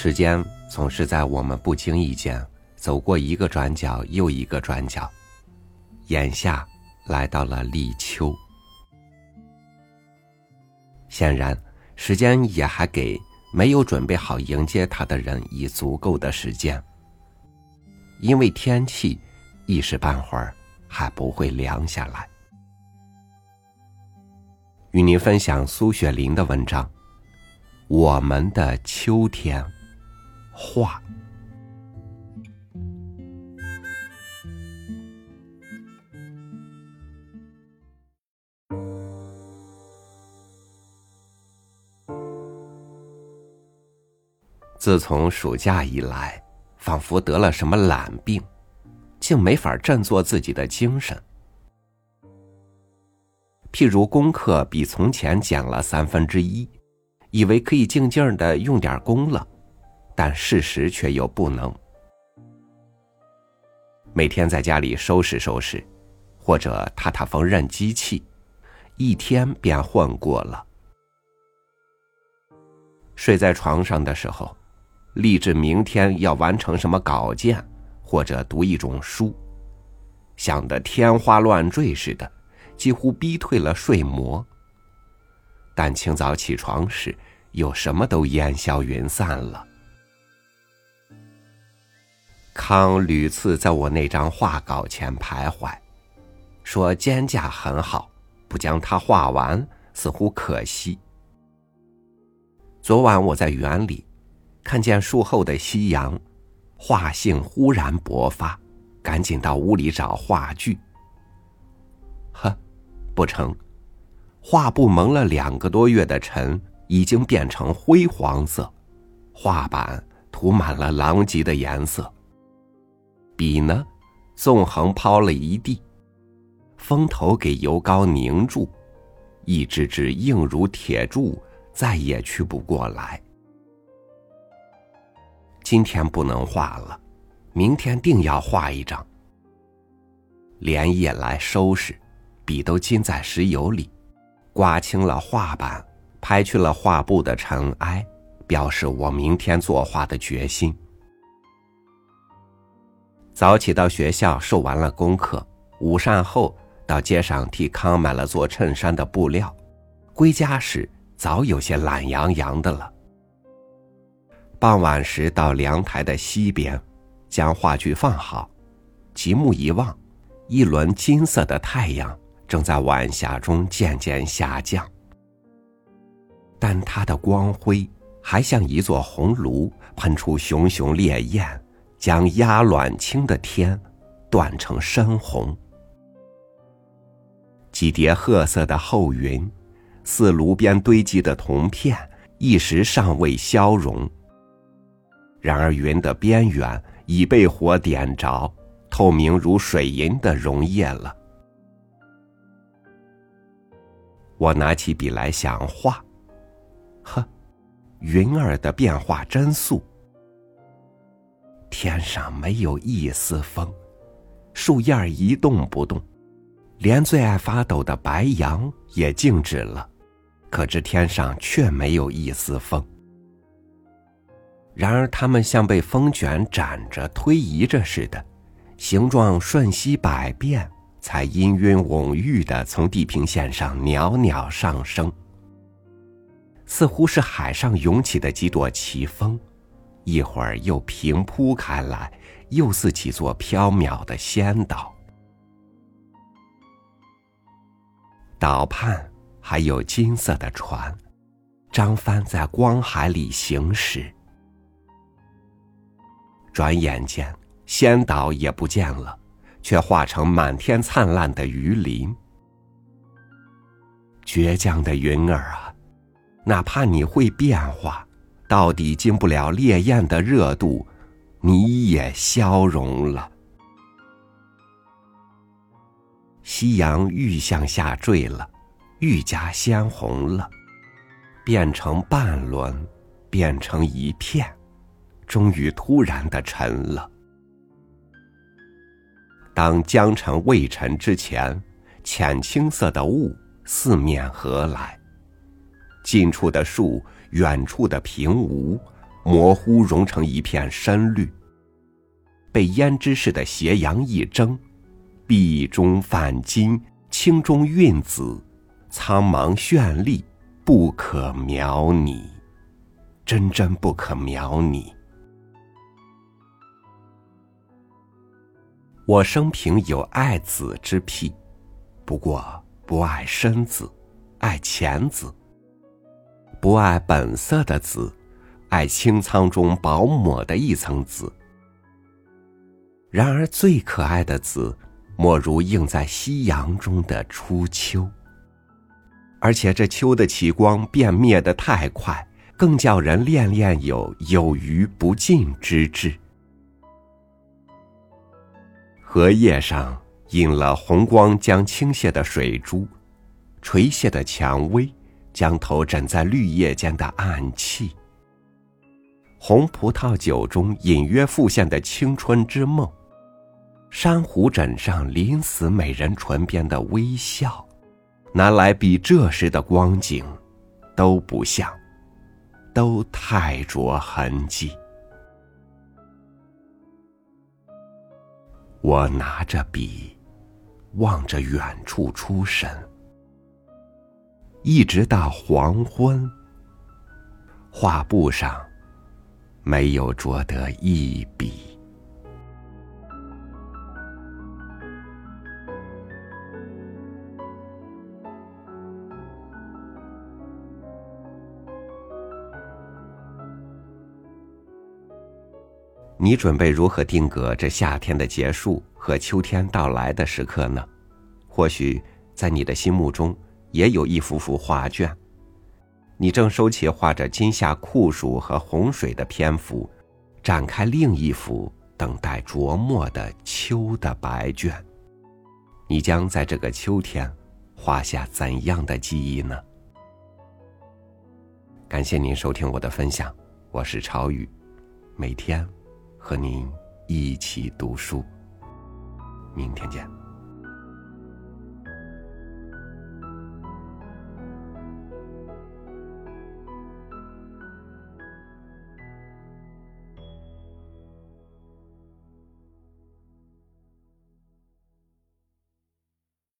时间总是在我们不经意间走过一个转角又一个转角，眼下来到了立秋。显然，时间也还给没有准备好迎接它的人以足够的时间，因为天气一时半会儿还不会凉下来。与您分享苏雪林的文章《我们的秋天》画。自从暑假以来，仿佛得了什么懒病，竟没法振作自己的精神。譬如功课比从前减了三分之一，以为可以静静的用点功了，但事实却又不能。每天在家里收拾收拾，或者踏踏缝纫机器，一天便混过了。睡在床上的时候。立志明天要完成什么稿件，或者读一种书，想得天花乱坠似的，几乎逼退了睡魔。但清早起床时，又什么都烟消云散了。康屡次在我那张画稿前徘徊，说肩架很好，不将它画完似乎可惜。昨晚我在园里。看见树后的夕阳，画兴忽然勃发，赶紧到屋里找画具。呵，不成，画布蒙了两个多月的尘已经变成灰黄色，画板涂满了狼藉的颜色，笔呢，纵横抛了一地，风头给油膏凝住，一支支硬如铁柱，再也去不过来。今天不能画了，明天定要画一张。连夜来收拾，笔都浸在石油里，刮清了画板，拍去了画布的尘埃，表示我明天作画的决心。早起到学校受完了功课，午膳后到街上替康买了做衬衫的布料，归家时早有些懒洋洋的了。傍晚时到凉台的西边，将画具放好，极目一望，一轮金色的太阳正在晚霞中渐渐下降，但它的光辉还像一座红炉，喷出熊熊烈焰，将压卵青的天断成深红。几叠褐色的厚云，似炉边堆积的铜片，一时尚未消融。然而，云的边缘已被火点着，透明如水银的溶液了。我拿起笔来想画，呵，云儿的变化真速。天上没有一丝风，树叶儿一动不动，连最爱发抖的白杨也静止了，可知天上却没有一丝风。然而，它们像被风卷展着、推移着似的，形状瞬息百变，才氤氲蓊郁的从地平线上袅袅上升，似乎是海上涌起的几朵奇峰，一会儿又平铺开来，又似几座飘渺的仙岛。岛畔还有金色的船，张帆在光海里行驶。转眼间，仙岛也不见了，却化成满天灿烂的鱼鳞。倔强的云儿啊，哪怕你会变化，到底经不了烈焰的热度，你也消融了。夕阳愈向下坠了，愈加鲜红了，变成半轮，变成一片。终于突然的沉了。当江沉未沉之前，浅青色的雾四面合来，近处的树，远处的平芜，模糊融成一片深绿。被胭脂似的斜阳一蒸，碧中泛金，青中蕴紫，苍茫绚丽，不可描拟，真真不可描拟。我生平有爱子之癖，不过不爱深紫，爱浅子。不爱本色的紫，爱清苍中薄抹的一层紫。然而最可爱的紫，莫如映在夕阳中的初秋。而且这秋的起光变灭的太快，更叫人恋恋有有余不尽之志。荷叶上印了红光将倾泻的水珠，垂泻的蔷薇，将头枕在绿叶间的暗器。红葡萄酒中隐约浮现的青春之梦。珊瑚枕上临死美人唇边的微笑，拿来比这时的光景，都不像，都太着痕迹。我拿着笔，望着远处出神，一直到黄昏。画布上，没有着得一笔。你准备如何定格这夏天的结束和秋天到来的时刻呢？或许在你的心目中也有一幅幅画卷，你正收起画着今夏酷暑和洪水的篇幅，展开另一幅等待琢磨的秋的白卷。你将在这个秋天画下怎样的记忆呢？感谢您收听我的分享，我是超宇，每天。和您一起读书，明天见。